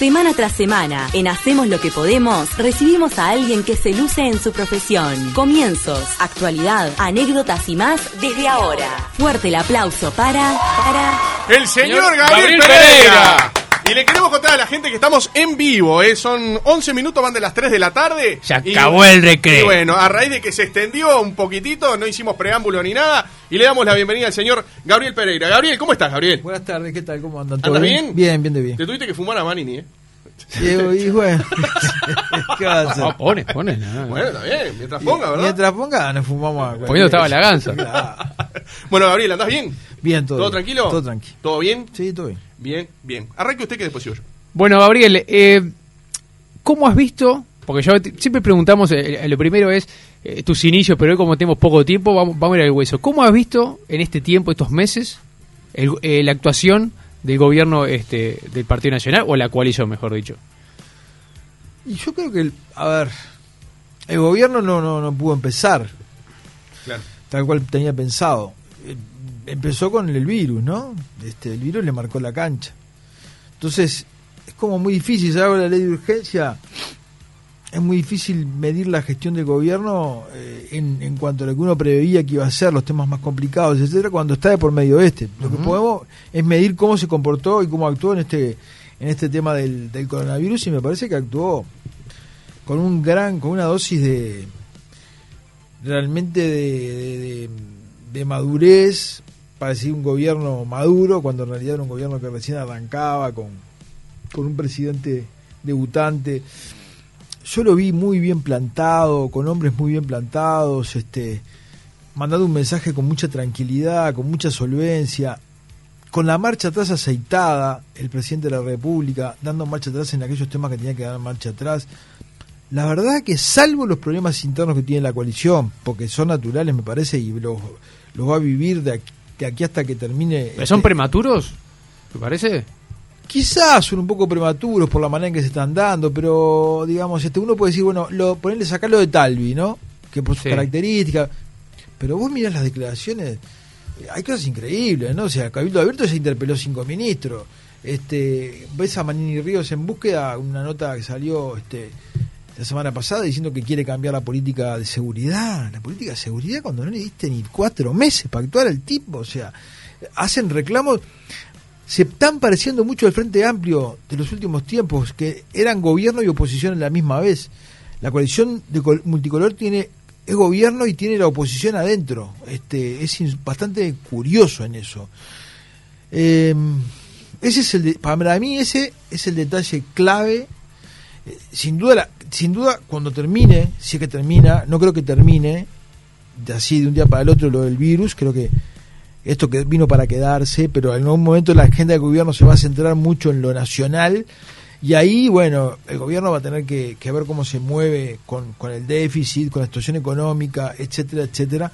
Semana tras semana, en Hacemos lo que podemos, recibimos a alguien que se luce en su profesión. Comienzos, actualidad, anécdotas y más desde ahora. Fuerte el aplauso para... para... El señor, Gabriel, Pereira. Y le queremos contar a la gente que estamos en vivo, ¿eh? son 11 minutos, van de las 3 de la tarde. Se Y- acabó el recreo. Y bueno, a raíz de que se extendió un poquitito, no hicimos preámbulo ni nada, y le damos la bienvenida al señor Gabriel Pereira. Gabriel, ¿cómo estás, Gabriel? Buenas tardes, ¿qué tal? ¿Cómo andan? ¿Andas bien? Bien, bien de bien. Te tuviste que fumar a Manini, ¿eh? Y, y bueno, ¿qué va a hacer? No, pone, pone. no. Bueno, está bien, mientras ponga, ¿verdad? Mientras ponga, nos fumamos a Poniendo estaba la ganza. Claro. Bueno, Gabriel, ¿andás bien? Bien, todo. ¿Todo bien. tranquilo? Todo tranquilo. ¿Todo bien? Sí, todo bien. Bien, bien. Arranque usted que después sigo yo. Bueno, Gabriel, eh, ¿cómo has visto? Porque yo siempre preguntamos, eh, eh, lo primero es eh, tus inicios, pero hoy como tenemos poco tiempo, vamos, vamos a ir al hueso. ¿Cómo has visto en este tiempo, estos meses, el- eh, la actuación del gobierno este, del Partido Nacional, o la coalición, mejor dicho? Y yo creo que, el- a ver, el gobierno no, no, no pudo empezar Claro. tal cual tenía pensado. Eh, Empezó con el virus, ¿no? Este, el virus le marcó la cancha. Entonces, es como muy difícil, ¿sabes? La ley de urgencia, es muy difícil medir la gestión del gobierno eh, en, en cuanto a lo que uno preveía que iba a ser, los temas más complicados, etcétera, cuando está de por medio este. Lo que podemos es medir cómo se comportó y cómo actuó en este en este tema del, del coronavirus y me parece que actuó con un gran con una dosis de realmente de, de- de- de madurez parecía un gobierno maduro cuando en realidad era un gobierno que recién arrancaba con, con un presidente debutante yo lo vi muy bien plantado con hombres muy bien plantados este mandando un mensaje con mucha tranquilidad con mucha solvencia con la marcha atrás aceitada el presidente de la república dando marcha atrás en aquellos temas que tenía que dar marcha atrás la verdad que salvo los problemas internos que tiene la coalición, porque son naturales me parece y los, los va a vivir de aquí, de aquí hasta que termine... ¿Pero ¿Son este, prematuros? ¿Te parece? Quizás son un poco prematuros por la manera en que se están dando, pero digamos, este uno puede decir, bueno, lo, ponerle sacarlo de Talvi, ¿no? Que por sus Sí. características. Pero vos mirás las declaraciones, eh, hay cosas increíbles, ¿no? O sea, Cabildo Abierto se interpeló cinco ministros. Este, ves a Manini Ríos en búsqueda, una nota que salió este, la semana pasada diciendo que quiere cambiar la política de seguridad. La política de seguridad cuando no le diste ni cuatro meses para actuar al tipo, o sea, hacen reclamos se están pareciendo mucho al Frente Amplio de los últimos tiempos, que eran gobierno y oposición a la misma vez. La coalición de col- multicolor tiene es gobierno y tiene la oposición adentro. Este es bastante curioso en eso. Eh, ese es el para mí ese es el detalle clave. Eh, sin duda la- sin duda cuando termine, si es que termina, no creo que termine de así de un día para el otro lo del virus, creo que esto que vino para quedarse, pero en algún momento la agenda del gobierno se va a centrar mucho en lo nacional y ahí, bueno, el gobierno va a tener que, ver cómo se mueve con, el déficit, con la situación económica, etcétera, etcétera.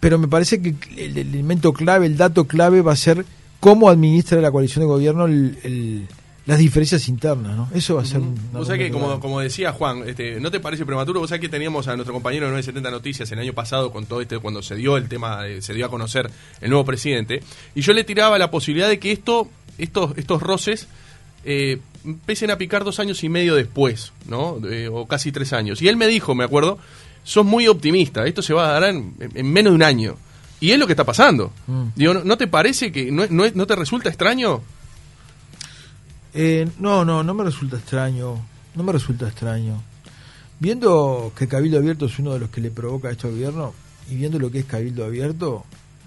Pero me parece que el, el elemento clave, el dato clave va a ser cómo administra la coalición de gobierno el- las diferencias internas, ¿no? Eso va a ser... Vos sabés que, como, como decía Juan, este, ¿no te parece prematuro? Vos sabés que teníamos a nuestro compañero de 970 Noticias el año pasado con todo este, cuando se dio el tema, eh, se dio a conocer el nuevo presidente, y yo le tiraba la posibilidad de que esto, estos, estos roces eh, empiecen a picar dos años y medio después, ¿no? Eh, o casi tres años. Y él me dijo, me acuerdo, sos muy optimista, esto se va a dar en, en menos de un año. Y es lo que está pasando. Mm. Digo, ¿no, no te parece que, no, no, no te resulta extraño? Eh, no, no, no me resulta extraño. No me resulta extraño. Viendo que Cabildo Abierto es uno de los que le provoca esto al gobierno y viendo lo que es Cabildo Abierto,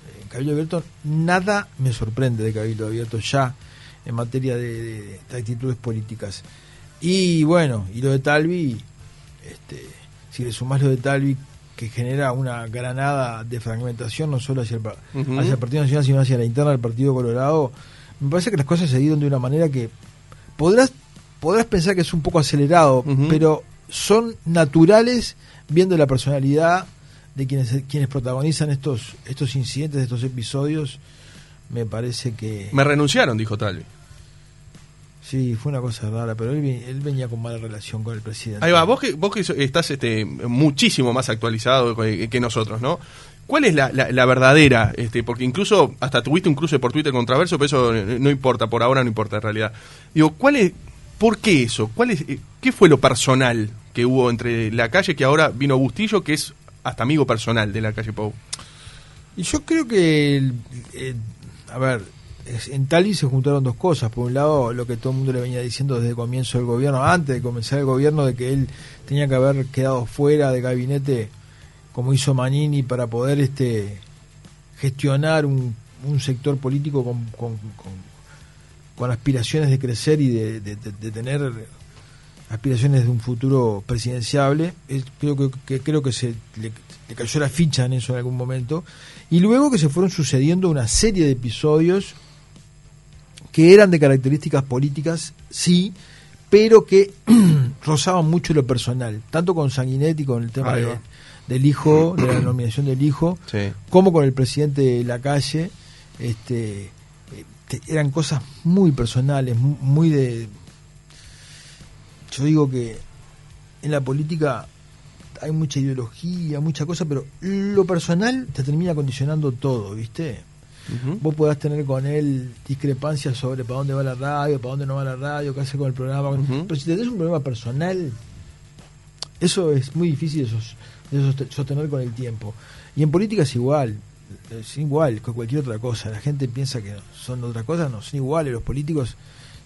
eh, Cabildo Abierto, nada me sorprende de Cabildo Abierto ya en materia de, de- de actitudes políticas. Y bueno, y lo de Talvi, este, si le sumás lo de Talvi, que genera una granada de fragmentación no solo hacia el, Ujú. hacia el Partido Nacional, sino hacia la interna del Partido Colorado, me parece que las cosas se dieron de una manera que podrás podrás pensar que es un poco acelerado, pero son naturales viendo la personalidad de quienes quienes protagonizan estos estos incidentes, estos episodios. Me parece que Me renunciaron, dijo Talvi. Sí, fue una cosa rara, pero él, él venía con mala relación con el presidente. Ahí va, vos que, vos que estás este, muchísimo más actualizado que, que nosotros, ¿no? ¿Cuál es la, la- verdadera? Este, porque incluso hasta tuviste un cruce por Twitter controverso, pero eso eh, no importa, por ahora no importa en realidad. Digo, ¿cuál es, ¿por qué eso? ¿Cuál es, eh, ¿Qué fue lo personal que hubo entre la calle que ahora vino Bustillo, que es hasta amigo personal de la calle Pou? Y yo creo que, eh, a ver, en Tali se juntaron dos cosas. Por un lado, lo que todo el mundo le venía diciendo desde el comienzo del gobierno, antes de comenzar el gobierno, de que él tenía que haber quedado fuera de gabinete, como hizo Manini, para poder este gestionar un, un sector político con, con, con- con aspiraciones de crecer y de, de- de- de tener aspiraciones de un futuro presidenciable. Es- creo que, que- creo que se le, le cayó la ficha en eso en algún momento. Y luego que se fueron sucediendo una serie de episodios que eran de características políticas, sí, pero que rozaban mucho lo personal, tanto con Sanguinetti, con el tema de-. Del hijo, de la nominación del hijo, Sí. como con el presidente de la calle, este, te- eran cosas muy personales, mu- muy de... Yo digo que en la política hay mucha ideología, mucha cosa, pero lo personal te termina condicionando todo, ¿viste? Vos podás tener con él discrepancias sobre para dónde va la radio, para dónde no va la radio, qué hace con el programa. Pero si tenés un problema personal, eso es muy difícil de, de soste- sostener con el tiempo. Y en política es igual, es igual que cualquier otra cosa. La gente piensa que son otra cosa, no, son iguales. Los políticos,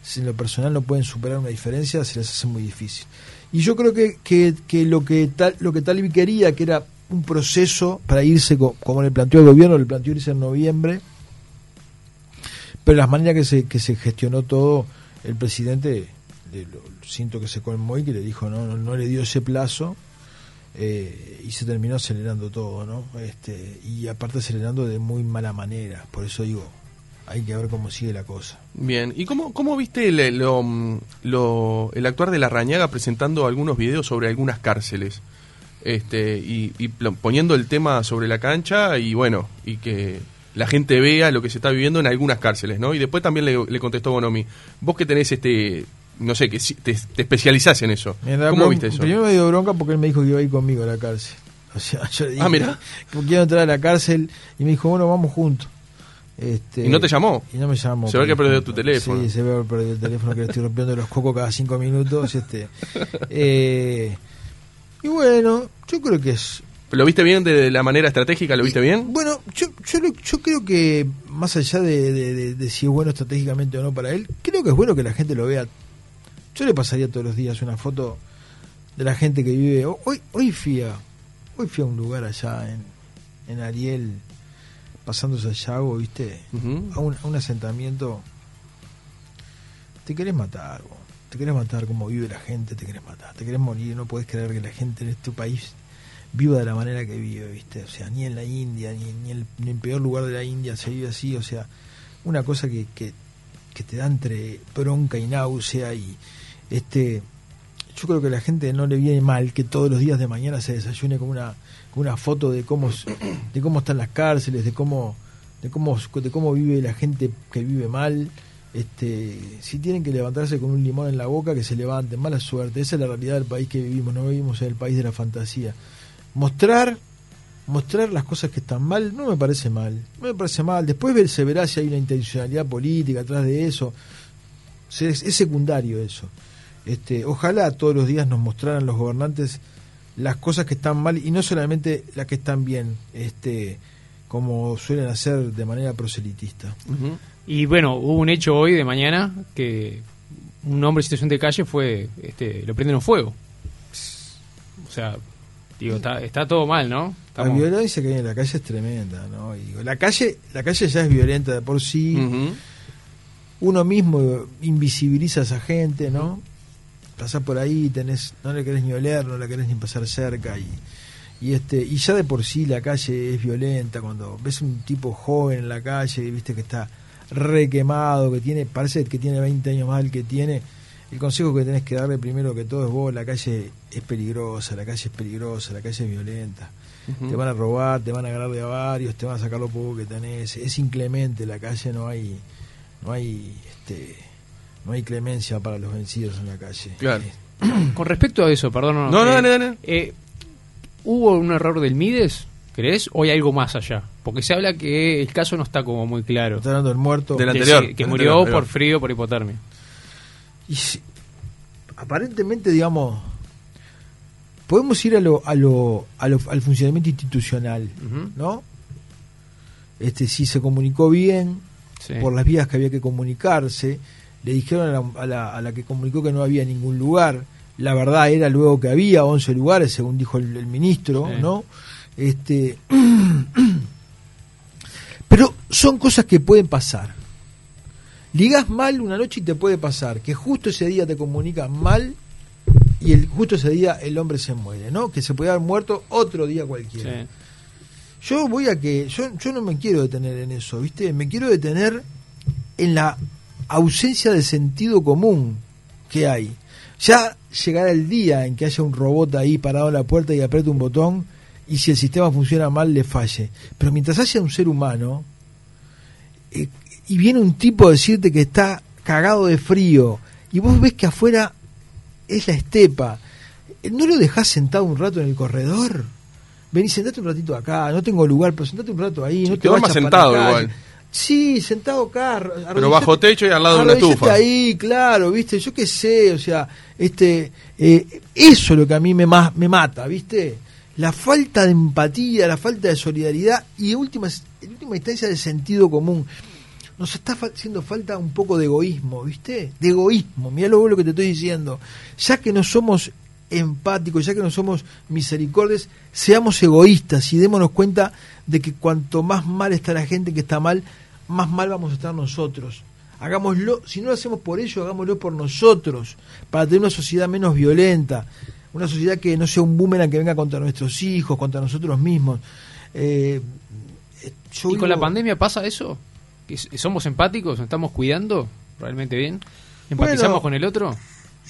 si en lo personal no pueden superar una diferencia, se les hace muy difícil. Y yo creo que, que, que lo que tal, lo que Talvi quería, que era un proceso para irse, co- como le planteó el gobierno, le planteó irse en noviembre, pero las maneras que se, que se gestionó todo, el presidente, le- lo- siento que se colmó y que le dijo, no, no, no le dio ese plazo, eh, y se terminó acelerando todo, ¿no? Este, y aparte acelerando de muy mala manera, por eso digo, hay que ver cómo sigue la cosa. Bien, ¿y cómo, cómo viste el, lo, lo- el actuar de la Rañaga presentando algunos videos sobre algunas cárceles? Este, y, poniendo el tema sobre la cancha y bueno, y que la gente vea lo que se está viviendo en algunas cárceles, ¿no? Y después también le, le contestó Bonomi, vos que tenés este, no sé, que te, te especializás en eso. ¿Cómo viste eso? Primero me dio bronca porque él me dijo que iba a ir conmigo a la cárcel. O sea, yo le dije Ah, que quiero entrar a la cárcel y me dijo, bueno, vamos juntos. Este, ¿Y no te llamó? Y no me llamó. Se ve que perdió tu teléfono. Sí, se ve que perdió el teléfono que le estoy rompiendo los cocos cada cinco minutos. Este, eh, y bueno, yo creo que es... ¿Lo viste bien de la manera estratégica? ¿Lo viste bien? Bueno, yo, yo, yo creo que más allá de, de- de- de si es bueno estratégicamente o no para él, creo que es bueno que la gente lo vea. Yo le pasaría todos los días una foto de la gente que vive. Hoy, hoy fui a, hoy fui a un lugar allá en, en Ariel, pasándose a Yago, ¿viste? A, un, a un asentamiento. Te querés matar, vos. te querés matar como vive la gente, te querés matar, te querés morir, no podés creer que la gente en este país viva de la manera que vive, ¿viste? O sea, ni en la India, ni, ni en el, ni en el peor lugar de la India se vive así, o sea, una cosa que, que, que te da entre bronca y náusea y este yo creo que a la gente no le viene mal que todos los días de mañana se desayune con una con una foto de cómo de cómo están las cárceles, de cómo de cómo de cómo vive la gente que vive mal. Este, si tienen que levantarse con un limón en la boca, que se levanten, mala suerte. Esa es la realidad del país que vivimos, no vivimos en el país de la fantasía. Mostrar mostrar las cosas que están mal no me parece mal, no me parece mal. Después se verá si hay una intencionalidad política atrás de eso. Es, es secundario eso. Este, ojalá todos los días nos mostraran los gobernantes las cosas que están mal y no solamente las que están bien, este, como suelen hacer de manera proselitista. Y bueno, hubo un hecho hoy de mañana que un hombre en situación de calle fue, este, lo prenden en fuego. O sea, digo, está, está todo mal, ¿no? La violencia que hay en la calle es tremenda, ¿no? Y digo, la calle, la calle ya es violenta de por sí. Uno mismo invisibiliza a esa gente, ¿no? Pasás por ahí, tenés, no le querés ni oler, no la querés ni pasar cerca y, y este y ya de por sí la calle es violenta cuando ves un tipo joven en la calle, viste que está re quemado, que tiene, parece que tiene 20 años más del que tiene, el consejo que tenés que darle primero que todo es vos, la calle es peligrosa, la calle es peligrosa, la calle es violenta. Te van a robar, te van a agarrar de a varios, te van a sacar lo poco que tenés. Es inclemente la calle, no hay, no hay, este, no hay clemencia para los vencidos en la calle. Claro. Con respecto a eso, perdón. No, no, eh, dale, dale. eh, ¿Hubo un error del Mides, crees? ¿O hay algo más allá? Porque se habla que el caso no está como muy claro. Está hablando del muerto. Del anterior. que del murió anterior, por frío, por hipotermia. Y si- aparentemente, digamos, podemos ir a lo, a lo, a lo- al funcionamiento institucional. ¿no? Este, si se comunicó bien, Sí. por las vías que había que comunicarse, le dijeron a la, a la- a la que comunicó que no había ningún lugar, la verdad era luego que había 11 lugares, según dijo el, el ministro, Sí. ¿no? Este, pero son cosas que pueden pasar. Ligás mal una noche y te puede pasar que justo ese día te comunican mal y el, justo ese día el hombre se muere, ¿no? Que se puede haber muerto otro día cualquiera. Sí. Yo voy a que, yo, yo no me quiero detener en eso, ¿viste? Me quiero detener en la ausencia de sentido común que hay. Ya llegará el día en que haya un robot ahí parado en la puerta y apriete un botón y si el sistema funciona mal le falle. Pero mientras haya un ser humano eh, y viene un tipo a decirte que está cagado de frío y vos ves que afuera es la estepa, ¿no lo dejás sentado un rato en el corredor? Vení, sentate un ratito acá, no tengo lugar, pero sentate un rato ahí. No te te para sentado igual. Sí, sentado acá. Pero bajo techo y al lado de una estufa. ahí, claro, viste, yo qué sé, o sea, este, eh, eso es lo que a mí me, ma- me mata, viste, la falta de empatía, la falta de solidaridad y en última, en última instancia de sentido común. Nos está fa- haciendo falta un poco de egoísmo, ¿viste? De egoísmo, mira lo, lo que te estoy diciendo. Ya que no somos empáticos, ya que no somos misericordes, seamos egoístas y démonos cuenta de que cuanto más mal está la gente que está mal, más mal vamos a estar nosotros. Hagámoslo, si no lo hacemos por ellos, hagámoslo por nosotros, para tener una sociedad menos violenta, una sociedad que no sea un boomerang que venga contra nuestros hijos, contra nosotros mismos. Eh, eh, yo ¿Y con la pandemia pasa eso? ¿Que s- ¿Somos empáticos? ¿Nos estamos cuidando realmente bien? ¿Empatizamos Bueno, con el otro?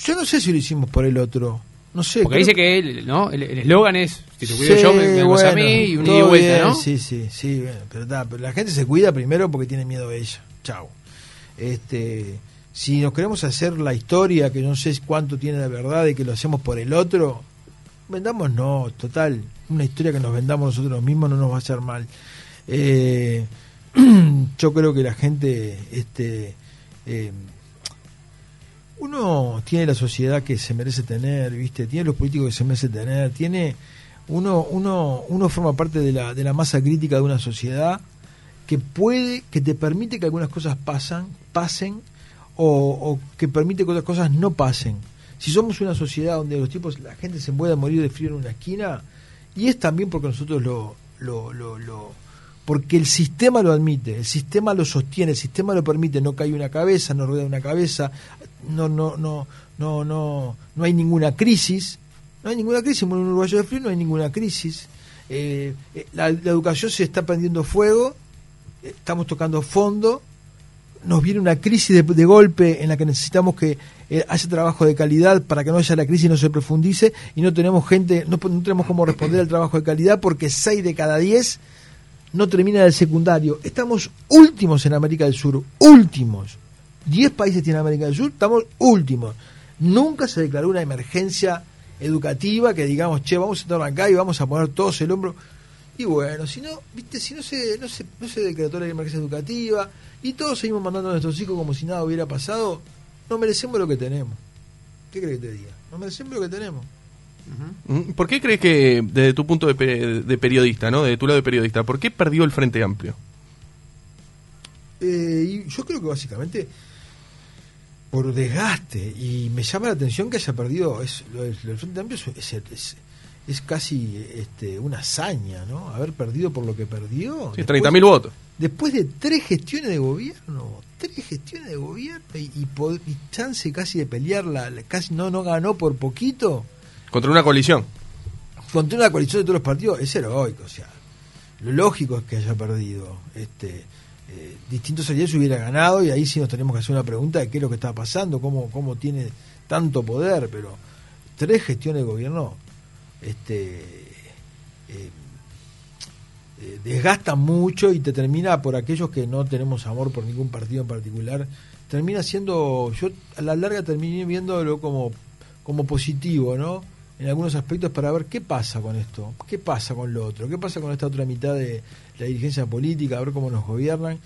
Yo no sé si lo hicimos por el otro. No sé. Porque creo dice que- el ¿no? el eslogan es, si te cuido Sí, yo, me, me a mí y un ida y todo vuelta, bien, ¿no? Sí, sí, sí, bueno, pero, está, pero la gente se cuida primero porque tiene miedo a ella. Chao. Este, si nos queremos hacer la historia, que no sé cuánto tiene de verdad y que lo hacemos por el otro, vendamos no, total. Una historia que nos vendamos nosotros mismos no nos va a hacer mal. Eh, yo creo que la gente, este, eh, uno tiene la sociedad que se merece tener, ¿viste? Tiene los políticos que se merece tener, tiene uno uno uno forma parte de la de la masa crítica de una sociedad que puede que te permite que algunas cosas pasan, pasen o, o que permite que otras cosas no pasen. Si somos una sociedad donde los tipos la gente se puede morir de frío en una esquina y es también porque nosotros lo lo, lo, lo porque el sistema lo admite, el sistema lo sostiene, el sistema lo permite, no cae una cabeza, no rueda una cabeza, no, no, no, no, no, no hay ninguna crisis, no hay ninguna crisis, en un uruguayo de frío no hay ninguna crisis. Eh, eh, la, la educación se está prendiendo fuego, estamos tocando fondo, nos viene una crisis de, golpe en la que necesitamos que eh, trabajo de calidad para que no haya la crisis y no se profundice y no tenemos gente, no, no tenemos cómo responder al trabajo de calidad porque 6 de cada 10 no termina el secundario. Estamos últimos en América del Sur, últimos. 10 países tienen América del Sur, estamos últimos. Nunca se declaró una emergencia educativa que digamos, che, vamos a estar acá y vamos a poner todos el hombro. Y bueno, si no, viste, si no se, no se, no se decretó la emergencia educativa y todos seguimos mandando a nuestros hijos como si nada hubiera pasado, no merecemos lo que tenemos. ¿Qué crees que te diga? No merecemos lo que tenemos. ¿Por qué crees que, desde tu punto de, de periodista, ¿no? de tu lado de periodista, ¿por qué perdió el Frente Amplio? Eh, yo creo que básicamente por desgaste y me llama la atención que haya perdido es del Frente Amplio es, es- es- es casi este, una hazaña no haber perdido por lo que perdió Sí, Después- 30.000 votos. después de tres gestiones de gobierno tres gestiones de gobierno y, y chance casi de pelearla casi no no ganó por poquito Contra una coalición. contra una coalición de todos los partidos es heroico o sea lo lógico es que haya perdido este eh, distinto sería si hubiera ganado y ahí sí nos tenemos que hacer una pregunta de qué es lo que está pasando cómo cómo tiene tanto poder pero tres gestiones de gobierno este eh, eh, desgasta mucho y te termina por aquellos que no tenemos amor por ningún partido en particular termina siendo, yo a la larga terminé viéndolo como, como positivo, ¿no? En algunos aspectos para ver qué pasa con esto, qué pasa con lo otro, qué pasa con esta otra mitad de la dirigencia política, a ver cómo nos gobiernan.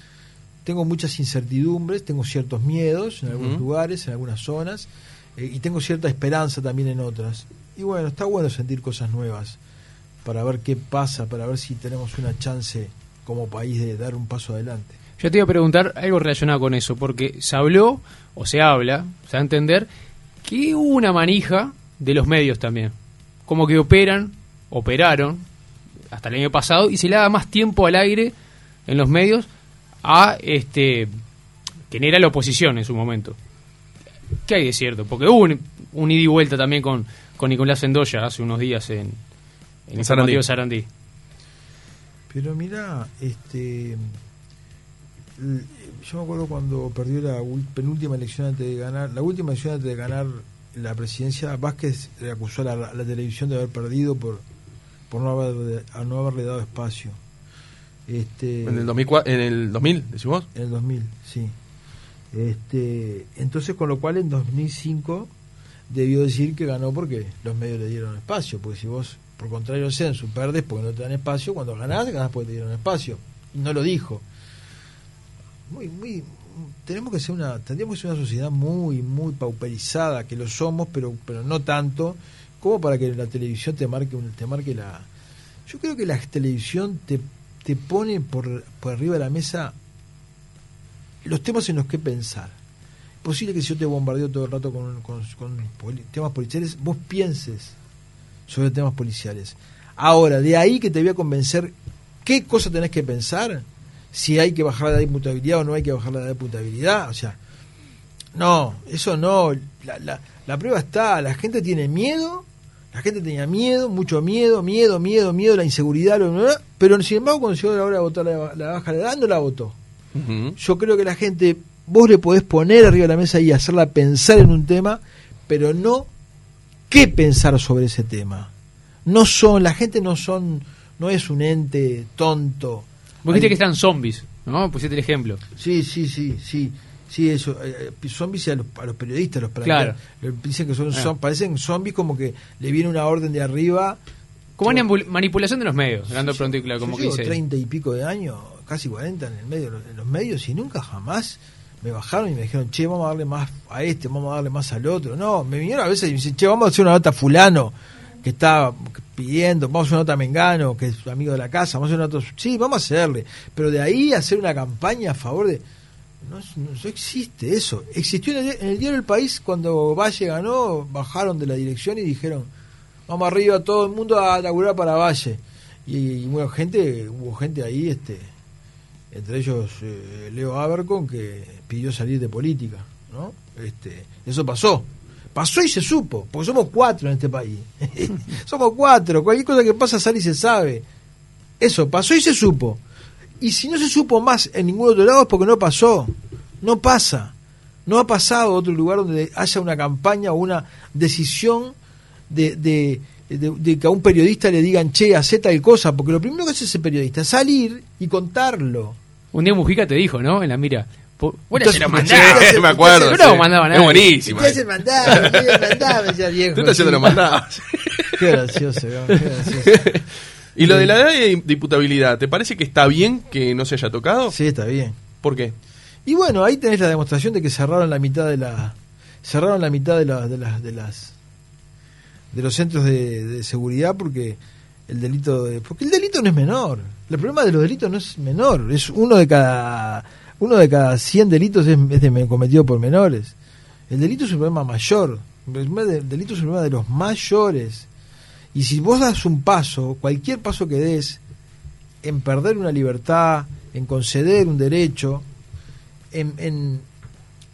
Tengo muchas incertidumbres, tengo ciertos miedos en algunos lugares, en algunas zonas, eh, y tengo cierta esperanza también en otras. Y bueno, está bueno sentir cosas nuevas para ver qué pasa, para ver si tenemos una chance como país de dar un paso adelante. Yo te iba a preguntar algo relacionado con eso, porque se habló, o se habla, se da a entender, que hubo una manija de los medios también. Como que operan, operaron, hasta el año pasado, y se le da más tiempo al aire en los medios a este quien era la oposición en su momento. ¿Qué hay de cierto? Porque hubo un, un ida y vuelta también con, con Nicolás Endoya hace unos días en, en el Sarandí. Sarandí. Pero mira, este, yo me acuerdo cuando perdió la penúltima elección antes de ganar, la última elección antes de ganar la presidencia, Vázquez le acusó a la, a la televisión de haber perdido por por no haber a no haberle dado espacio. Este, En el, 2004, en el 2000, decís vos. En el 2000, sí. Este, entonces, con lo cual en 2005 debió decir que ganó porque los medios le dieron espacio. Porque si vos, por contrario, censo, perdes porque no te dan espacio, cuando ganás, ganás porque te dieron espacio. Y no lo dijo. Muy, muy. Tenemos que ser una, tendríamos que ser una sociedad muy, muy pauperizada, que lo somos, pero, pero no tanto, como para que la televisión te marque, te marque la. Yo creo que la televisión te, te pone por, por arriba de la mesa los temas en los que pensar. Es posible que si yo te bombardeo todo el rato con, con- con temas policiales, vos pienses sobre temas policiales. Ahora, de ahí que te voy a convencer qué cosa tenés que pensar, si hay que bajar la imputabilidad o no hay que bajar la imputabilidad. O sea, no, eso no. La, la, la prueba está, la gente tiene miedo, la gente tenía miedo, mucho miedo, miedo, miedo, miedo, la inseguridad, pero sin embargo cuando llegó la hora de votar la, la baja de edad, no la votó. Yo creo que la gente, vos le podés poner arriba de la mesa y hacerla pensar en un tema, pero no qué pensar sobre ese tema. No son, la gente no son, no es un ente tonto. Vos dijiste que están zombies, ¿no? Pusiste el ejemplo. Sí, sí, sí, sí. Sí, eso. eh, eh, zombies a los, a los periodistas los Claro. Dicen que son, Ah. parecen zombies como que le viene una orden de arriba. Como Yo- una manipulación de los medios, hablando Yo- pronto y claro, yo como que llevo dice. treinta y pico de años, casi 40 en el medio, en los medios y nunca jamás me bajaron y me dijeron, che, vamos a darle más a este, vamos a darle más al otro. No, me vinieron a veces y me dicen, che, vamos a hacer una nota a fulano que está pidiendo, vamos a una nota a Mengano, que es amigo de la casa, vamos a una nota, sí, vamos a hacerle. Pero de ahí hacer una campaña a favor de... No, no- no existe eso. Existió en el, en el diario El País cuando Valle ganó, bajaron de la dirección y dijeron, vamos arriba todo el mundo a laburar para Valle. Y, y bueno, gente, hubo gente ahí, este, entre ellos eh, Leo Abercon, que pidió salir de política, ¿no? Este, eso pasó. Pasó y se supo, porque somos cuatro en este país. somos cuatro, cualquier cosa que pasa sale y se sabe. Eso, pasó y se supo. Y si no se supo más en ningún otro lado es porque no pasó. No pasa. No ha pasado a otro lugar donde haya una campaña o una decisión de, que a un periodista le digan, che, hace tal cosa. Porque lo primero que hace ese periodista es salir y contarlo. Un día Mujica te dijo, ¿no? En la mira. Entonces, se lo mandás. sí, me acuerdo. No mandaba Es. ¿Qué hace el mandado? Me decía viejo. Tú estás haciendo Sí. los mandados. Qué gracioso, ¿no? Qué gracioso. y lo de la edad de diputabilidad, ¿te parece que está bien que no se haya tocado? Sí, está bien. ¿Por qué? Y bueno, ahí tenés la demostración de que cerraron la mitad de la cerraron la mitad de, la- de las de las de los centros de, de seguridad porque el delito de, porque el delito no es menor. El problema de los delitos no es menor, es uno de cada uno de cada 100 delitos es, de- cometido por menores. El delito es un problema mayor. El delito es un problema de los mayores. Y si vos das un paso, cualquier paso que des en perder una libertad, en conceder un derecho, en, en,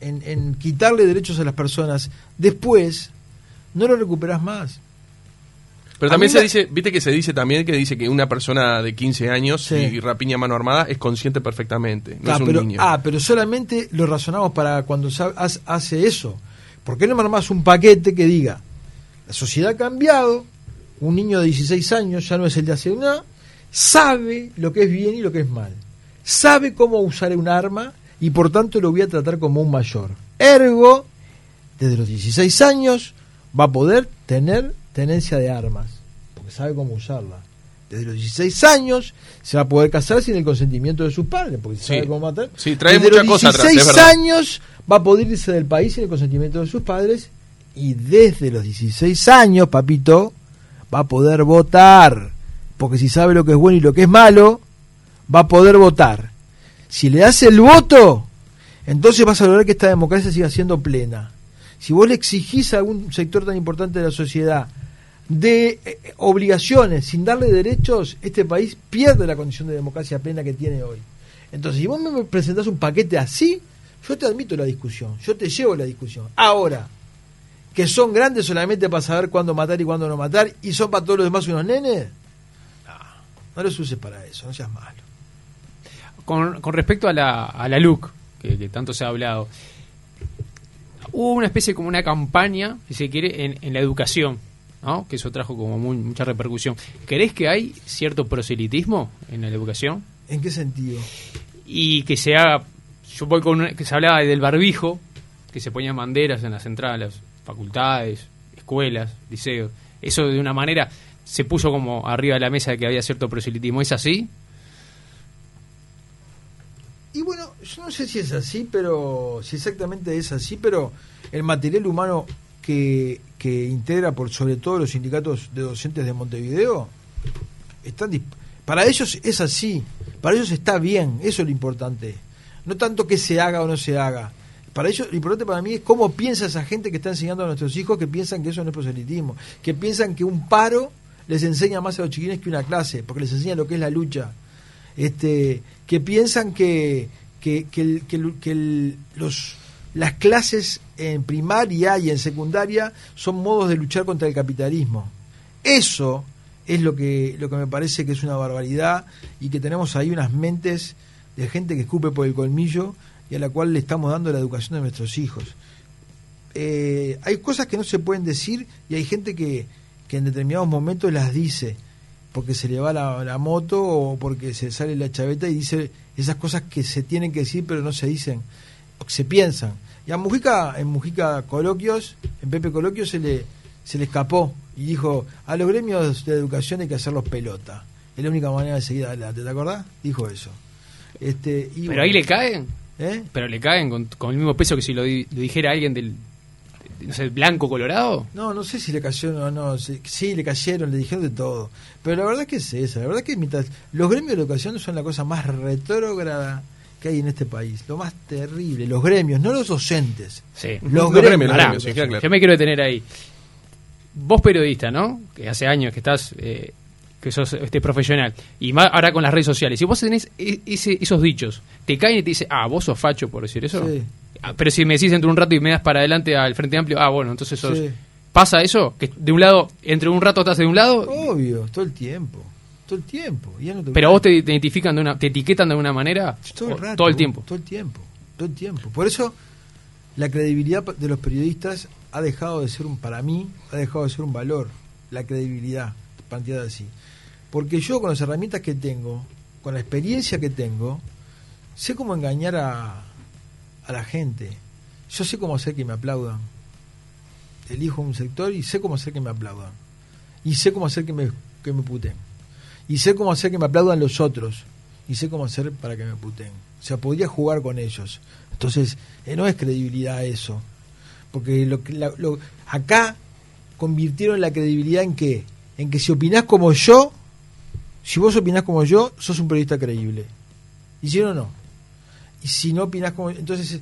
en- en quitarle derechos a las personas, después no lo recuperás más. Pero también se me- dice, viste que se dice también que dice que una persona de 15 años Sí. y rapiña a mano armada es consciente perfectamente, no ah, es un pero, niño. ah, pero solamente lo razonamos para cuando hace eso. ¿Por qué no me armás un paquete que diga, la sociedad ha cambiado, un niño de 16 años ya no es el de hace nada, sabe lo que es bien y lo que es mal, sabe cómo usar un arma y por tanto lo voy a tratar como un mayor. Ergo, desde los 16 años va a poder tener tenencia de armas, porque sabe cómo usarla. Desde los 16 años se va a poder casar sin el consentimiento de sus padres, porque Sí. sabe cómo matar. Sí, trae Desde mucha los cosa atrás, 16 es verdad. años va a poder irse del país sin el consentimiento de sus padres y desde los 16 años, papito, va a poder votar, porque si sabe lo que es bueno y lo que es malo, va a poder votar. Si le das el voto, entonces vas a lograr que esta democracia siga siendo plena. Si vos le exigís a algún sector tan importante de la sociedad de eh, obligaciones sin darle derechos, este país pierde la condición de democracia plena que tiene hoy. Entonces, si vos me presentás un paquete así, yo te admito la discusión, yo te llevo la discusión. Ahora, que son grandes solamente para saber cuándo matar y cuándo no matar, y son para todos los demás unos nenes, no, no los uses para eso, no seas malo. Con, con respecto a la, a la LUC, que, que tanto se ha hablado, hubo una especie como una campaña, si se quiere, en, en la educación, ¿no? que eso trajo como muy- mucha repercusión. ¿Crees que hay cierto proselitismo en la educación? ¿En qué sentido? Y que se haga, yo voy con una- que se hablaba del barbijo, que se ponían banderas en las entradas, facultades, escuelas, liceos. Eso de una manera se puso como arriba de la mesa de que había cierto proselitismo. ¿Es así? Y bueno, yo no sé si es así, pero si exactamente es así, pero el material humano que, que integra por sobre todo los sindicatos de docentes de Montevideo, están para ellos es así, para ellos está bien, eso es lo importante. No tanto que se haga o no se haga. Para ellos, lo importante para mí es cómo piensa esa gente que está enseñando a nuestros hijos que piensan que eso no es proselitismo, que piensan que un paro les enseña más a los chiquines que una clase, porque les enseña lo que es la lucha este, que piensan que, que, que que el- los, las clases en primaria y en secundaria son modos de luchar contra el capitalismo. Eso es lo que, lo que me parece que es una barbaridad y que tenemos ahí unas mentes de gente que escupe por el colmillo y a la cual le estamos dando la educación de nuestros hijos. Eh, hay cosas que no se pueden decir y hay gente que, que en determinados momentos las dice porque se le va la, la moto o porque se sale la chaveta y dice esas cosas que se tienen que decir pero no se dicen, se piensan. Y a Mujica, en Mujica Coloquios, en Pepe Coloquios se le, se le escapó y dijo, a los gremios de educación hay que hacerlos pelota. Es la única manera de seguir adelante, ¿te acordás? Dijo eso. Este, y Pero bueno, ahí le caen. ¿eh? Pero le caen con, con el mismo peso que si lo, di- lo dijera alguien del de- no sé, blanco colorado. No, no sé si le cayeron o no. Sí, sí, le cayeron, le dijeron de todo. Pero la verdad es que es esa. La verdad es que mientras los gremios de educación son la cosa más retrógrada que hay en este país. Lo más terrible. Los gremios, no los docentes. Sí. Los, Los gremios. gremios, los Pará, gremios, sí, queda claro. Yo me quiero detener ahí. Vos periodista, ¿no? Que hace años que estás, eh, que sos este profesional, y más ahora con las redes sociales. Si vos tenés e- ese- esos dichos, te caen y te dicen, ah, vos sos facho por decir eso. Sí. Ah, Pero si me decís entre un rato y me das para adelante al Frente Amplio, ah, bueno, entonces sos... Sí. ¿Pasa eso? Que de un lado, entre un rato estás de un lado, Obvio, todo el tiempo. Todo el tiempo. Ya no te- pero vos te, identifican de una, te etiquetan de una manera todo el, o- rato, todo el tiempo. Todo el tiempo. Todo el tiempo. Por eso la credibilidad de los periodistas ha dejado de ser un, para mí, ha dejado de ser un valor. La credibilidad, planteada así. Porque yo con las herramientas que tengo, con la experiencia que tengo, sé cómo engañar a, a la gente. Yo sé cómo hacer que me aplaudan. Elijo un sector y sé cómo hacer que me aplaudan. Y sé cómo hacer que me, que me puten. Y sé cómo hacer que me aplaudan los otros. Y sé cómo hacer para que me puten. O sea, podría jugar con ellos. Entonces, eh, no es credibilidad eso. Porque lo, que- la- lo- acá convirtieron la credibilidad en qué? En que si opinás como yo, si vos opinás como yo, sos un periodista creíble. Y si no, no. Y si no opinás como... Entonces,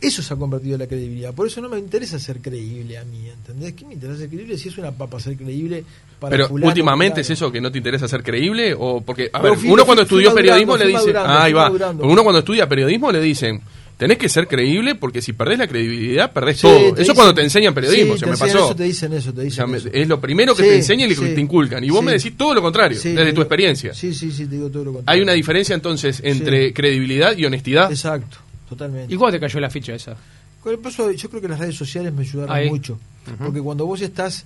eso se ha convertido en la credibilidad. Por eso no me interesa ser creíble a mí, ¿entendés? ¿Qué me interesa ser creíble si es una papa ser creíble para Pero fulano, últimamente es eso que no te interesa ser creíble o porque a Pero ver, fui- uno cuando fui estudió periodismo le dice, ah, ahí va. uno cuando estudia periodismo le dicen, tenés que ser creíble porque si perdés la credibilidad perdés Sí, todo. Eso dicen- cuando te enseñan periodismo, sí, se te me pasó. Eso, te dicen eso, te O sea, dicen eso. es lo primero que Sí, te enseñan y que sí. te inculcan. Y vos Sí. me decís todo lo contrario, Sí, desde tu experiencia. Sí, sí, sí, te digo todo lo contrario. Hay una diferencia entonces entre Sí. credibilidad y honestidad. Exacto, totalmente. ¿Y cuándo te cayó la ficha esa? Con el paso, yo creo que las redes sociales me ayudaron Ahí. mucho. Porque cuando vos estás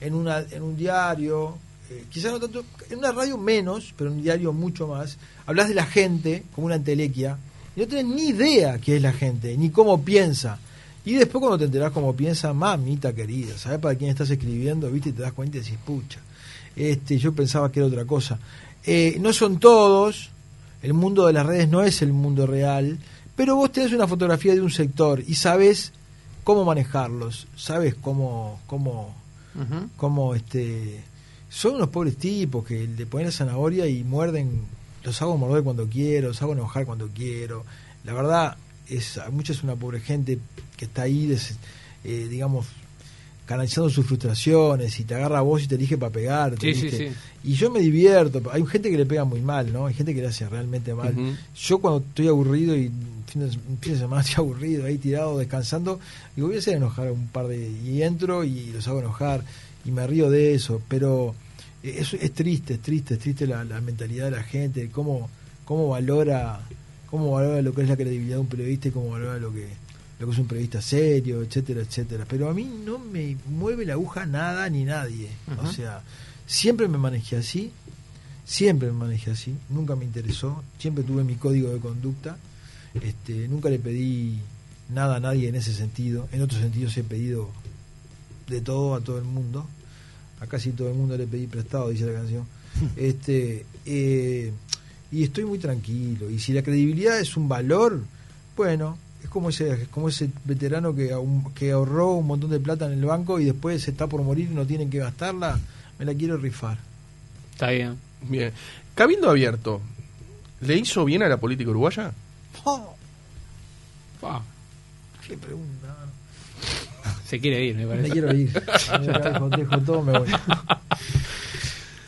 en, una, en un diario, eh, quizás no tanto, en una radio menos, pero en un diario mucho más, hablas de la gente como una entelequia Y no tenés ni idea qué es la gente, ni cómo piensa. Y después cuando te enterás cómo piensa, mamita querida, ¿sabes para quién estás escribiendo? ¿Viste? Y te das cuenta y decís, pucha, este, yo pensaba que era otra cosa. Eh, no son todos, el mundo de las redes no es el mundo real, pero vos tenés una fotografía de un sector y sabes cómo manejarlos, sabes cómo, cómo, cómo este, son unos pobres tipos que le ponen la zanahoria y muerden, los hago morder cuando quiero, los hago enojar cuando quiero. La verdad, es mucha es una pobre gente que está ahí, des- eh, digamos, canalizando sus frustraciones y te agarra a vos y te elige para pegarte. Sí, sí, ¿viste? sí. Y yo me divierto. Hay gente que le pega muy mal, ¿no? Hay gente que le hace realmente mal. Yo cuando estoy aburrido y fin de, un fin de semana estoy aburrido, ahí tirado, descansando, digo, voy a hacer enojar a un par de... Y entro y los hago enojar y me río de eso, pero es, es triste, es triste, es triste la, la mentalidad de la gente, cómo, cómo valora cómo valora lo que es la credibilidad de un periodista y cómo valora lo que lo que es un periodista serio, etcétera, etcétera. Pero a mí no me mueve la aguja nada ni nadie. O sea, siempre me manejé así, siempre me manejé así, nunca me interesó, siempre tuve mi código de conducta, este, nunca le pedí nada a nadie en ese sentido, en otros sentidos he pedido de todo a todo el mundo, a casi todo el mundo le pedí prestado, dice la canción, este, eh, y estoy muy tranquilo, y si la credibilidad es un valor, bueno, es como ese, es como ese veterano que, que ahorró un montón de plata en el banco y después se está por morir y no tienen que gastarla, me la quiero rifar. Está bien. Bien. Cabildo Abierto, ¿le hizo bien a la política uruguaya? Oh, qué pregunta. Se quiere ir, me Me parece. quiero ir. Ya dejo, dejo todo, me voy.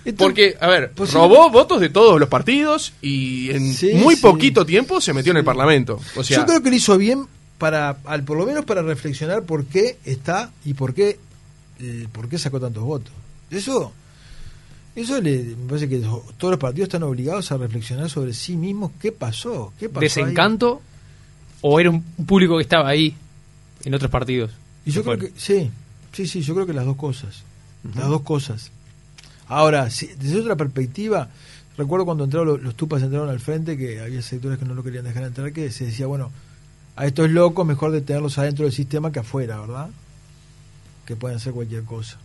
Esto- Porque, a ver, Pues sí. robó votos de todos los partidos y en Sí, muy sí. poquito tiempo se metió en el Parlamento. O sea, Yo creo que lo hizo bien para, al, por lo menos para reflexionar por qué está y por qué, eh, por qué sacó tantos votos. Eso, eso le, me parece que todos los partidos están obligados a reflexionar sobre sí mismos qué pasó, qué pasó. ahí. ¿Desencanto o era un público que estaba ahí en otros partidos? Y yo creo que sí, sí, sí, yo creo que las dos cosas, las dos cosas. Ahora, si- desde otra perspectiva, recuerdo cuando entraron los, los tupas entraron al frente que había sectores que no lo querían dejar entrar que se decía bueno a estos locos mejor de tenerlos adentro del sistema que afuera, ¿verdad? Que pueden hacer cualquier cosa.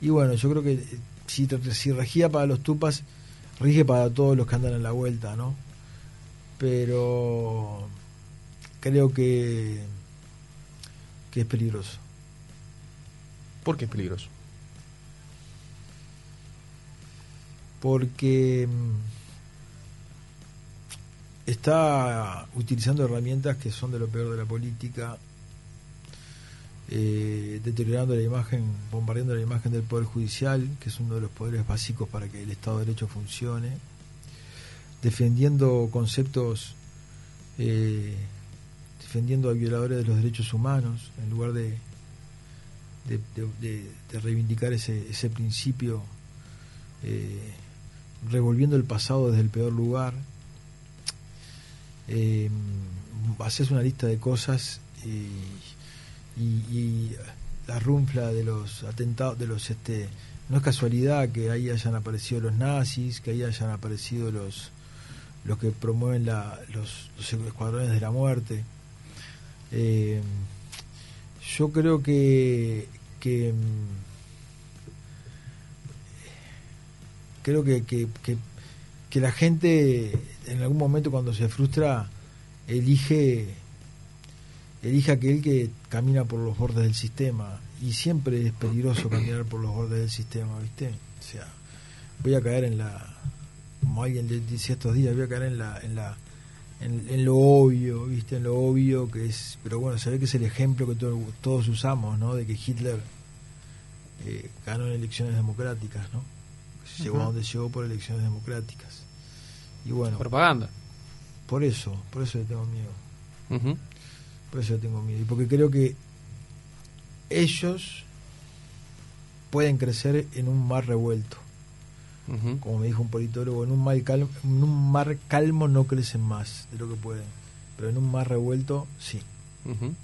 Y bueno, yo creo que eh, si regía para los tupas, rige para todos los que andan en la vuelta, ¿no? Pero creo que que es peligroso. ¿por qué es peligroso? porque mm, está utilizando herramientas que son de lo peor de la política, eh, deteriorando la imagen, bombardeando la imagen del Poder Judicial, que es uno de los poderes básicos para que el Estado de Derecho funcione, defendiendo conceptos, eh, defendiendo a violadores de los derechos humanos, en lugar de, reivindicar ese, ese principio eh, revolviendo el pasado desde el peor lugar. Eh, haces una lista de cosas y, y- la runfla de los atentados, de los este, no es casualidad que ahí hayan aparecido los nazis, que ahí hayan aparecido los los que promueven la, los, los escuadrones de la muerte. Eh, yo creo que, que mm, creo que, que, que, la gente en algún momento cuando se frustra elige elige aquel que camina por los bordes del sistema. Y siempre es peligroso caminar por los bordes del sistema viste o sea voy a caer en la como alguien decía estos días voy a caer en la en la en, en lo obvio viste en lo obvio que es pero bueno se ve que es el ejemplo que to- todos usamos no de que Hitler eh, ganó en elecciones democráticas no llegó a donde llegó por elecciones democráticas. Y bueno. Propaganda. por eso por eso le tengo miedo. Por eso le tengo miedo. Y porque creo que ellos pueden crecer en un mar revuelto Como me dijo un politólogo en un mar calmo, en un mar calmo no crecen más de lo que pueden pero en un mar revuelto sí Ujú.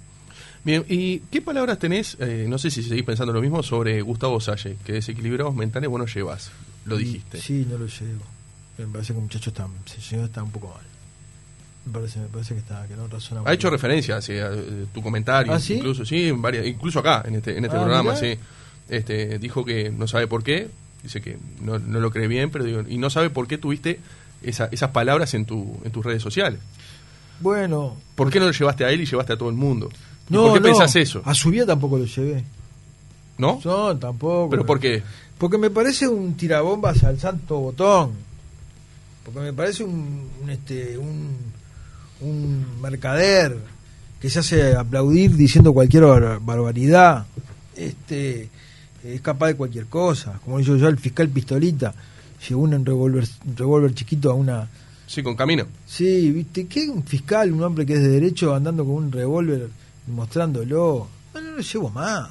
Bien, ¿y qué palabras tenés? eh, no sé si seguís pensando lo mismo sobre Gustavo Salle, que desequilibrados mentales vos no llevas, lo dijiste. sí no lo llego me parece que el muchacho está, se llegó está un poco mal Me parece, me parece que está, que no razona Ha hecho referencia sí, a eh, tu comentario, ¿Ah, sí? incluso, sí, en varias, incluso acá, en este, en este Ah, programa, mirá. sí. Este, dijo que no sabe por qué, dice que no, no lo cree bien, pero digo, y no sabe por qué tuviste esa- esas palabras en, tu, en tus redes sociales. Bueno, ¿Por qué no lo llevaste a él y llevaste a todo el mundo? ¿Y no, ¿Por qué no, pensás eso? A su vida tampoco lo llevé. ¿No? No, tampoco. ¿Pero por qué? Porque me parece un tirabombas al santo botón. Porque me parece un, un, este, un, un mercader que se hace aplaudir diciendo cualquier bar- barbaridad. Este, es capaz de cualquier cosa. Como digo yo, el fiscal Pistolita llevó un revólver, revólver chiquito a una... Sí, con camino. Sí, ¿viste? ¿Qué un fiscal, un hombre que es de derecho, andando con un revólver y mostrándolo? No, no lo llevo más.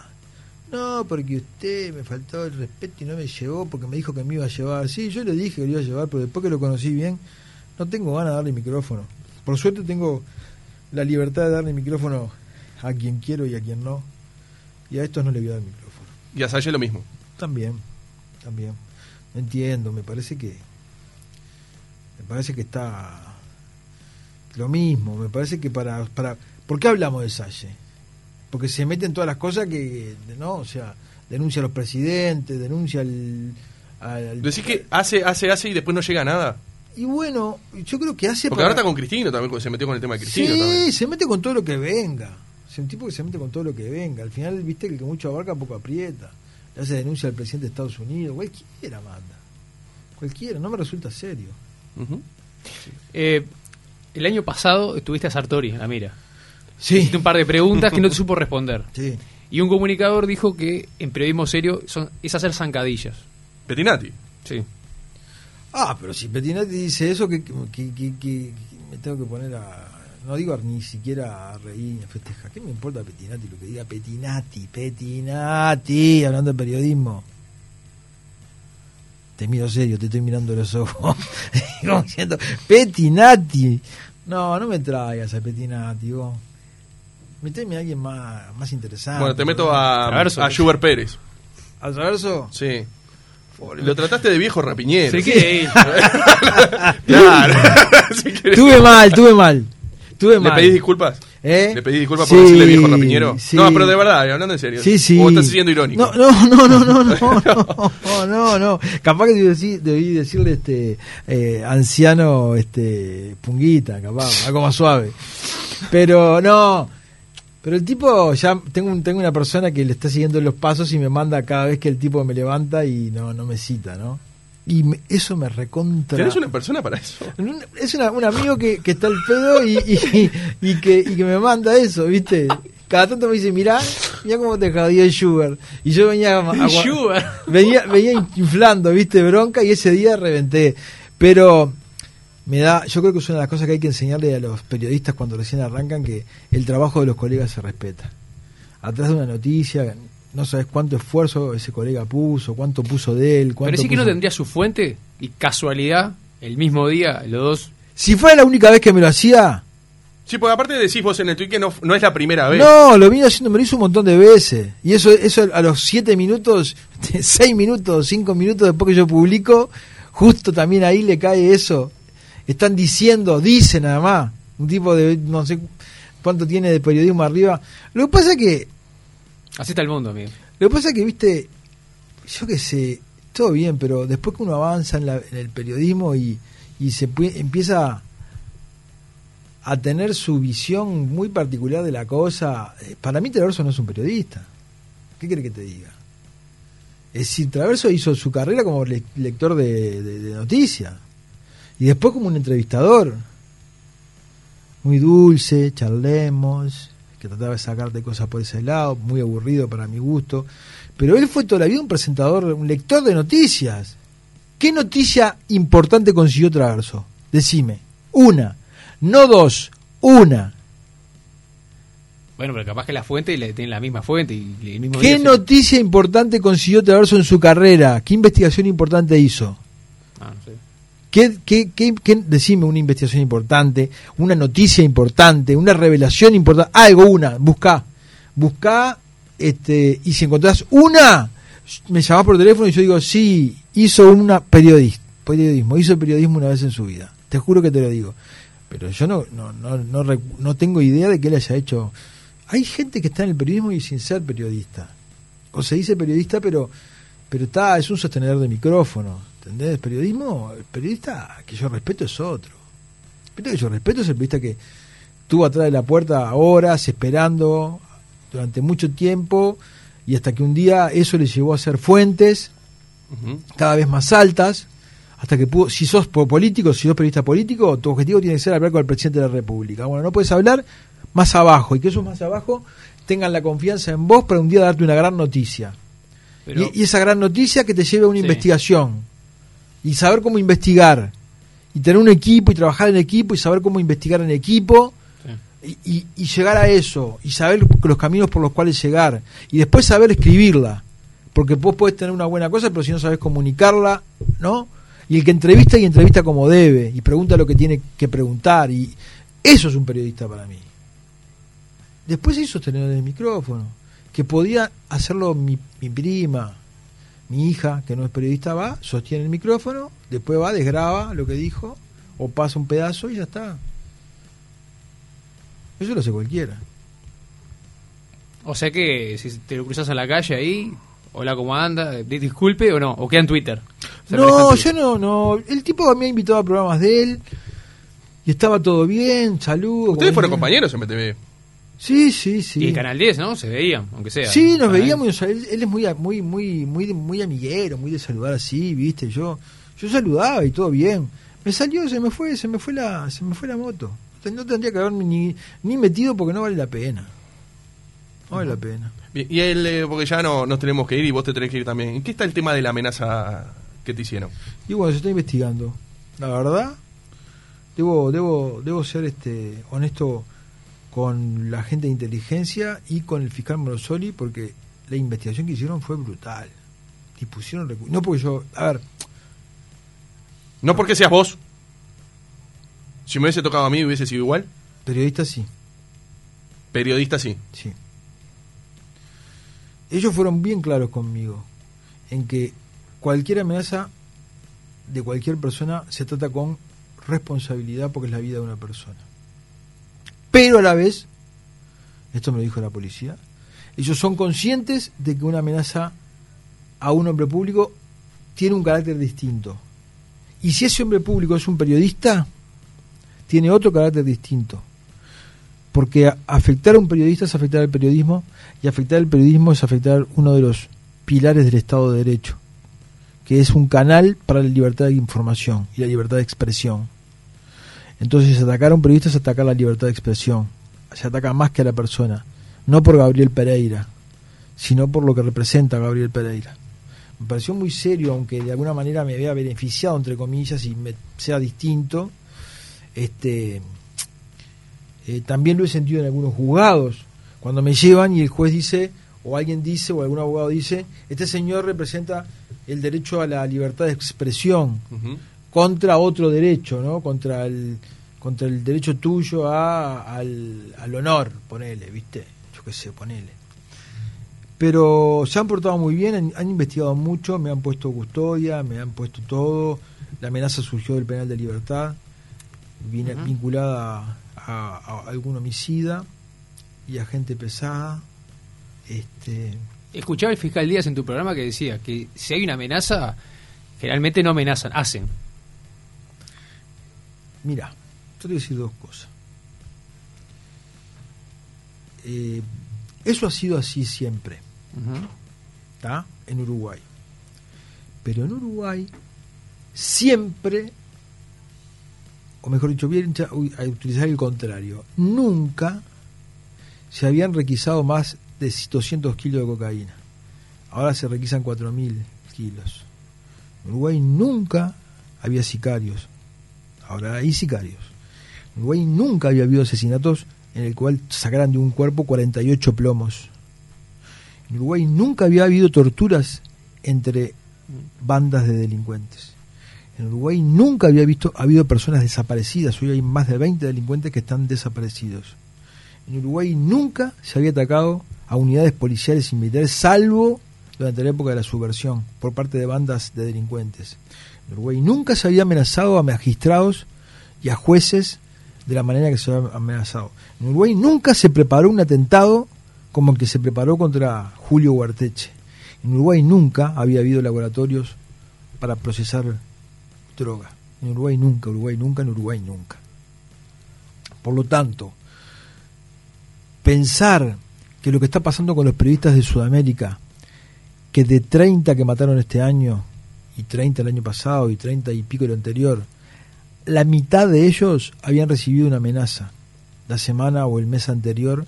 No, porque usted me faltó el respeto y no me llevó porque me dijo que me iba a llevar. Sí, yo le dije que lo iba a llevar, pero después que lo conocí bien, no tengo ganas de darle micrófono. Por suerte tengo la libertad de darle micrófono a quien quiero y a quien no. Y a estos no le voy a dar micrófono. Y a Salle lo mismo. También, también. No entiendo, me parece que. Me parece que está. Lo mismo, me parece que para. para ¿Por qué hablamos de Salle? Porque se meten todas las cosas que. ¿No? O sea, denuncia a los presidentes, denuncia al. al- Decís que hace, hace, hace y después no llega a nada. Y bueno, yo creo que hace. Porque para- ahora está con Cristino también, se metió con el tema de Cristino Sí, también. se mete con todo lo que venga. Es un tipo que se mete con todo lo que venga. Al final, viste que el que mucho abarca poco aprieta. Le hace denuncia al presidente de Estados Unidos. Cualquiera manda. Cualquiera, no me resulta serio. Eh, el año pasado estuviste a Sartori, en la mira. Sí. Hiciste un par de preguntas que no te supo responder. Sí. Y un comunicador dijo que en periodismo serio son, es hacer zancadillas. Petinati. Sí. Ah, pero si Petinati dice eso, que, que, que- que- que me tengo que poner a. No digo ni siquiera a reír ni a festejar. ¿Qué me importa Petinati lo que diga Petinati? Petinati, hablando de periodismo. Te miro serio, te estoy mirando los ojos. Como diciendo, Petinati. No, no me traigas a Petinati, vos. Meteme a alguien más, más interesante. bueno, te meto a, Traverso. a Schubert Pérez. ¿Al Traverso? Sí. Lo trataste de viejo rapiñero. Quiere ir. Claro. Tuve mal, tuve mal. Tuve ¿Le mal. pedís disculpas? ¿Eh? ¿Le pedís disculpas Sí, por decirle viejo rapiñero? sí. No, pero de verdad, hablando en serio. Sí, sí. ¿O estás siendo irónico? No, no, no, no, no, no, no, no, no. Capaz que debí, debí decirle este eh, anciano este punguita, capaz, algo más suave. Pero no. Pero el tipo, ya tengo, un- tengo una persona que le está siguiendo los pasos y me manda cada vez que el tipo me levanta y no, no me cita, ¿no? Y me- eso me recontra. ¿Tenés una persona para eso? Es una- un amigo que, que está al pedo y, y, y que, y que me manda eso, ¿viste? Cada tanto me dice, mirá, mirá cómo te jodió el Sugar. Y yo venía, a- a- Sugar. venía, venía inflando, ¿viste? Bronca y ese día reventé. Pero me da, yo creo que es una de las cosas que hay que enseñarle a los periodistas cuando recién arrancan, que el trabajo de los colegas se respeta. Atrás de una noticia, no sabes cuánto esfuerzo ese colega puso, cuánto puso de él. Cuánto Pero sí que no puso- tendría su fuente y casualidad, el mismo día, los dos. Si fuera la única vez que me lo hacía, Sí, porque aparte decís vos en el tweet que no, no es la primera vez. No, lo vino haciendo, me lo hizo un montón de veces. Y eso, eso a los siete minutos, seis minutos, cinco minutos después que yo publico, justo también ahí le cae eso. Están diciendo, dicen nada más, un tipo de no sé cuánto tiene de periodismo arriba. Lo que pasa es que, Así está el mundo, amigo. lo que pasa es que, viste, yo qué sé, todo bien, pero después que uno avanza en, la- en el periodismo y, y se empieza a tener su visión muy particular de la cosa, eh, para mí Traverso no es un periodista. ¿Qué quiere que te diga? Es decir, Traverso hizo su carrera como le- lector de noticias y después como un entrevistador. Muy dulce, charlemos, que trataba de sacarte cosas por ese lado, muy aburrido para mi gusto. Pero él fue toda la vida un presentador, un lector de noticias. ¿Qué noticia importante consiguió Traverso? Decime. Una. No dos. Una. Bueno, pero capaz que la fuente le tiene la misma fuente y el mismo ¿Qué se- noticia importante consiguió Traverso en su carrera? ¿Qué investigación importante hizo? Ah, no sé. ¿Qué, qué, qué, decime una investigación importante, una noticia importante, una revelación importante, algo, una, buscá, buscá, este, y si encontrás una, me llamás por teléfono y yo digo, sí, hizo una periodista, periodismo, hizo periodismo una vez en su vida, te juro que te lo digo. pero yo no, no, no, no, no tengo idea de que él haya hecho. Hay gente que está en el periodismo y sin ser periodista. O se dice periodista, pero pero está, es un sostenedor de micrófono. ¿Entendés? El periodismo, el periodista que yo respeto es otro. El periodista que yo respeto es el periodista que estuvo atrás de la puerta horas esperando durante mucho tiempo y hasta que un día eso le llevó a ser fuentes cada vez más altas, hasta que pudo, si sos po- político, si sos periodista político, tu objetivo tiene que ser hablar con el presidente de la República. Bueno, no puedes hablar más abajo y que esos más abajo tengan la confianza en vos para un día darte una gran noticia. Pero- y, y esa gran noticia que te lleve a una Sí. investigación y saber cómo investigar. Y tener un equipo y trabajar en equipo y saber cómo investigar en equipo Sí. y, y- y llegar a eso y saber los caminos por los cuales llegar. Y después saber escribirla porque vos podés tener una buena cosa pero si no sabes comunicarla no y el que entrevista y entrevista como debe y pregunta lo que tiene que preguntar y eso es un periodista para mí. Después hay sostener el micrófono que podía hacerlo mi, mi prima mi hija que no es periodista va sostiene el micrófono después va desgraba lo que dijo o pasa un pedazo y ya está eso lo hace cualquiera. O sea que si te lo cruzas a la calle ahí, hola, ¿cómo anda? Di- Disculpe o no, o queda en Twitter. Se No, yo no, no. El tipo me ha invitado a programas de él y estaba todo bien, saludos. Ustedes fueron compañeros en BTV. Sí, sí, sí. Y en Canal 10, ¿no? Se veían, aunque sea. Sí, nos veíamos. o sea, él, él es muy, muy, muy, muy, muy amiguero, muy de saludar así, viste. Yo, yo saludaba y todo bien. Me salió, se me fue, se me fue la, se me fue la moto. No tendría que haberme ni, ni metido porque no vale la pena. No vale la pena. Bien, y él, eh, porque ya no nos tenemos que ir y vos te tenés que ir también. ¿En qué está el tema de la amenaza que te hicieron? Y bueno, se está investigando. La verdad, debo, debo, debo ser este honesto con la gente de inteligencia y con el fiscal Morosoli porque la investigación que hicieron fue brutal. Dispusieron recu- No porque yo. A ver, No porque seas vos. Si me hubiese tocado a mí, hubiese sido igual. periodista sí, Periodista sí. sí. Ellos fueron bien claros conmigo en que cualquier amenaza de cualquier persona se trata con responsabilidad porque es la vida de una persona. Pero a la vez, esto me lo dijo la policía, ellos son conscientes de que una amenaza a un hombre público tiene un carácter distinto. Y si ese hombre público es un periodista, tiene otro carácter distinto. Porque afectar a un periodista es afectar al periodismo y afectar al periodismo es afectar uno de los pilares del Estado de Derecho, que es un canal para la libertad de información y la libertad de expresión. Entonces atacar a un periodista es atacar la libertad de expresión. Se ataca más que a la persona, no por Gabriel Pereira, sino por lo que representa Gabriel Pereira. Me pareció muy serio, aunque de alguna manera me había beneficiado, entre comillas, y me sea distinto. Este, eh, también lo he sentido en algunos juzgados, cuando me llevan y el juez dice, o alguien dice, o algún abogado dice, este señor representa el derecho a la libertad de expresión. Contra otro derecho, ¿no? Contra el contra el derecho tuyo a, al, al honor, ponele, ¿viste? Yo qué sé, ponele. Pero se han portado muy bien, han, han investigado mucho, me han puesto custodia, me han puesto todo. La amenaza surgió del penal de libertad, viene Ujú. vinculada a, a algún homicida y a gente pesada. Este, Escuchaba el fiscal Díaz en tu programa que decía que si hay una amenaza, generalmente no amenazan, hacen. Mira, yo te voy a decir dos cosas. Eh, eso ha sido así siempre, ¿está? En Uruguay. Pero en Uruguay siempre, o mejor dicho, voy a utilizar el contrario, nunca se habían requisado más de 200 kilos de cocaína. Ahora se requisan 4.000 kilos. En Uruguay nunca había sicarios. Ahora hay sicarios. En Uruguay nunca había habido asesinatos en el cual sacaran de un cuerpo 48 plomos. En Uruguay nunca había habido torturas entre bandas de delincuentes. En Uruguay nunca había visto habido personas desaparecidas. Hoy hay más de 20 delincuentes que están desaparecidos. En Uruguay nunca se había atacado a unidades policiales y militares, salvo durante la época de la subversión, por parte de bandas de delincuentes. Uruguay nunca se había amenazado a magistrados y a jueces de la manera que se ha amenazado. En Uruguay nunca se preparó un atentado como el que se preparó contra Julio Huarteche. En Uruguay nunca había habido laboratorios para procesar droga. En Uruguay nunca, Uruguay nunca, en Uruguay nunca. Por lo tanto, pensar que lo que está pasando con los periodistas de Sudamérica, que de 30 que mataron este año, y 30 el año pasado, y 30 y pico el anterior, la mitad de ellos habían recibido una amenaza la semana o el mes anterior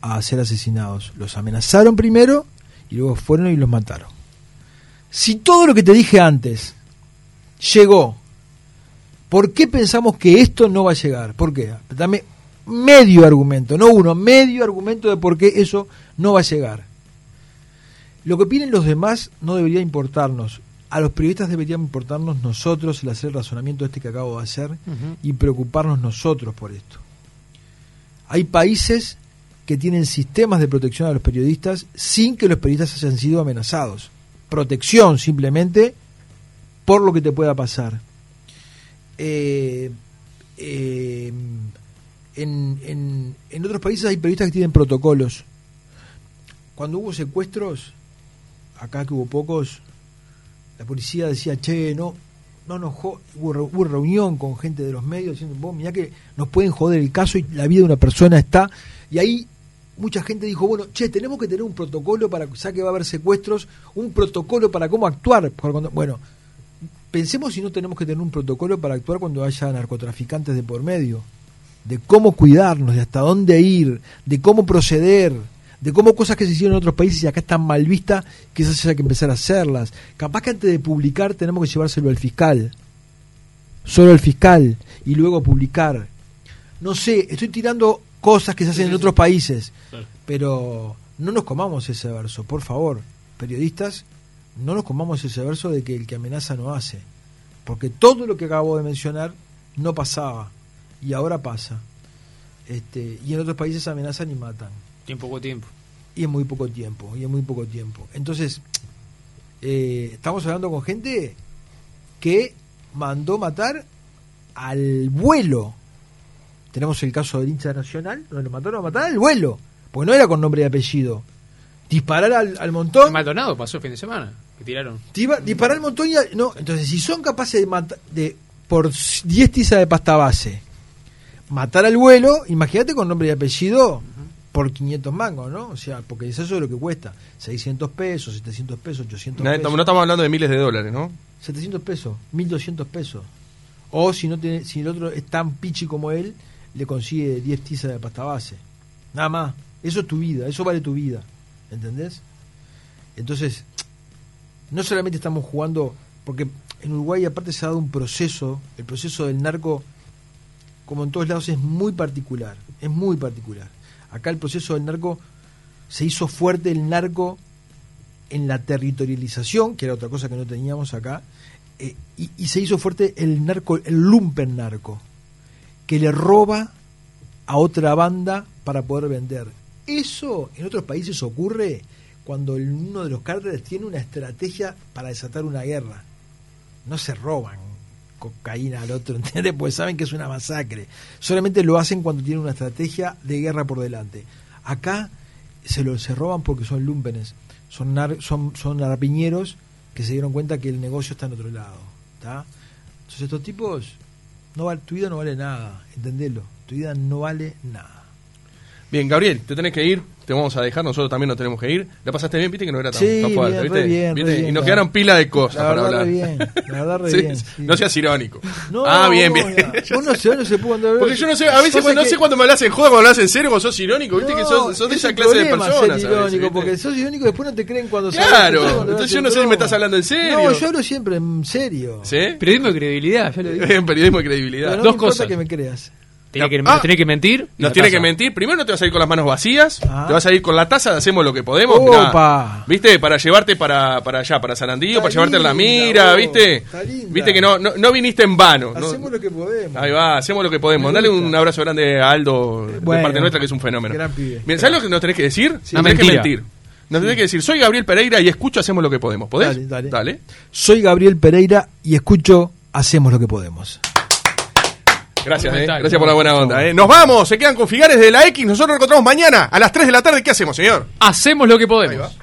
a ser asesinados. Los amenazaron primero y luego fueron y los mataron. Si todo lo que te dije antes llegó, ¿por qué pensamos que esto no va a llegar? ¿Por qué? Dame medio argumento, no uno, medio argumento de por qué eso no va a llegar. Lo que opinen los demás no debería importarnos a los periodistas deberíamos importarnos nosotros el hacer el razonamiento este que acabo de hacer y preocuparnos nosotros por esto. Hay países que tienen sistemas de protección a los periodistas sin que los periodistas hayan sido amenazados. Protección simplemente por lo que te pueda pasar. Eh, eh, en, en otros países hay periodistas que tienen protocolos. Cuando hubo secuestros, acá que hubo pocos, la policía decía, che, no, no nos hubo, reunión con gente de los medios diciendo, vos mirá que nos pueden joder el caso y la vida de una persona está. Y ahí mucha gente dijo, bueno, che, tenemos que tener un protocolo para, ya que va a haber secuestros, un protocolo para cómo actuar. bueno, pensemos si no tenemos que tener un protocolo para actuar cuando haya narcotraficantes de por medio, de cómo cuidarnos, de hasta dónde ir, de cómo proceder de cómo cosas que se hicieron en otros países y acá están mal vistas, quizás haya que empezar a hacerlas. Capaz que antes de publicar tenemos que llevárselo al fiscal, solo al fiscal, y luego publicar. No sé, estoy tirando cosas que se hacen en otros países, pero no nos comamos ese verso, por favor, periodistas, no nos comamos ese verso de que el que amenaza no hace, porque todo lo que acabo de mencionar no pasaba y ahora pasa. Este, y en otros países amenazan y matan. Y en poco tiempo. Y en muy poco tiempo, y en muy poco tiempo. Entonces, eh, estamos hablando con gente que mandó matar al vuelo. Tenemos el caso del hincha nacional, donde lo mataron a matar al vuelo, porque no era con nombre y apellido. Disparar al, montón. El Maldonado pasó el fin de semana, que tiraron. disparar al montón y. no, entonces, si son capaces de matar. De, por 10 tizas de pasta base, matar al vuelo, imagínate con nombre y apellido por 500 mangos, ¿no? O sea, porque eso es lo que cuesta. 600 pesos, 700 pesos, 800 no, pesos. No estamos hablando de miles de dólares, ¿no? 700 pesos, 1200 pesos. O si no tiene, si el otro es tan pichi como él, le consigue 10 tizas de pasta base. Nada más. Eso es tu vida, eso vale tu vida. ¿Entendés? Entonces, no solamente estamos jugando, porque en Uruguay aparte se ha dado un proceso, el proceso del narco, como en todos lados, es muy particular, es muy particular. Acá el proceso del narco se hizo fuerte el narco en la territorialización, que era otra cosa que no teníamos acá, eh, y, se hizo fuerte el narco, el lumpen narco, que le roba a otra banda para poder vender. Eso en otros países ocurre cuando uno de los cárteles tiene una estrategia para desatar una guerra. No se roban cocaína al otro, ¿entiendes? Pues saben que es una masacre. Solamente lo hacen cuando tienen una estrategia de guerra por delante. Acá se lo se roban porque son lumpenes, son son son arapiñeros que se dieron cuenta que el negocio está en otro lado, ¿está? Entonces estos tipos no tu vida no vale nada, entendelo. Tu vida no vale nada. Bien, Gabriel, te tenés que ir te vamos a dejar, nosotros también nos tenemos que ir. ¿La pasaste bien? ¿Viste que no era tan, sí, fuerte? ¿viste? Bien, Bien, y nos quedaron pila de cosas para hablar. Bien, la verdad, re bien. No seas irónico. ah, bien, bien. Vos no sé, no se pudo andar. Porque yo no sé, a veces no sé cuando me hablas en joda, cuando hablas en serio, vos sos irónico, viste que sos, sos de esa clase de personas. Ser irónico, porque sos irónico y después no te creen cuando Claro, entonces yo no sé si me estás hablando en serio. No, yo hablo siempre en serio. ¿Sí? Periodismo de credibilidad, ya lo digo. Periodismo de credibilidad. Dos cosas. que me creas. Tiene que, ah, que mentir. Nos tiene que mentir. Primero no te vas a ir con las manos vacías. Ah. Te vas a ir con la taza hacemos lo que podemos. ¿Viste? Para llevarte para, para allá, para Sarandillo, para llevarte la mira, ¿viste? ¿Viste que no, no, viniste en vano? Hacemos lo que podemos. Ahí va, hacemos lo que podemos. Dale un abrazo grande a Aldo de parte nuestra, que es un fenómeno. Bien, ¿sabes lo que nos tenés que decir? Sí. tenés que mentir. Nos tenés que decir, soy Gabriel Pereira y escucho Hacemos lo que podemos. ¿Podés? Dale, dale. dale. Soy Gabriel Pereira y escucho Hacemos lo que podemos. Gracias, eh. Gracias por la buena onda. Eh. Nos vamos, se quedan con Figares de la X. Nosotros nos encontramos mañana a las 3 de la tarde. ¿Qué hacemos, señor? Hacemos lo que Ahí podemos.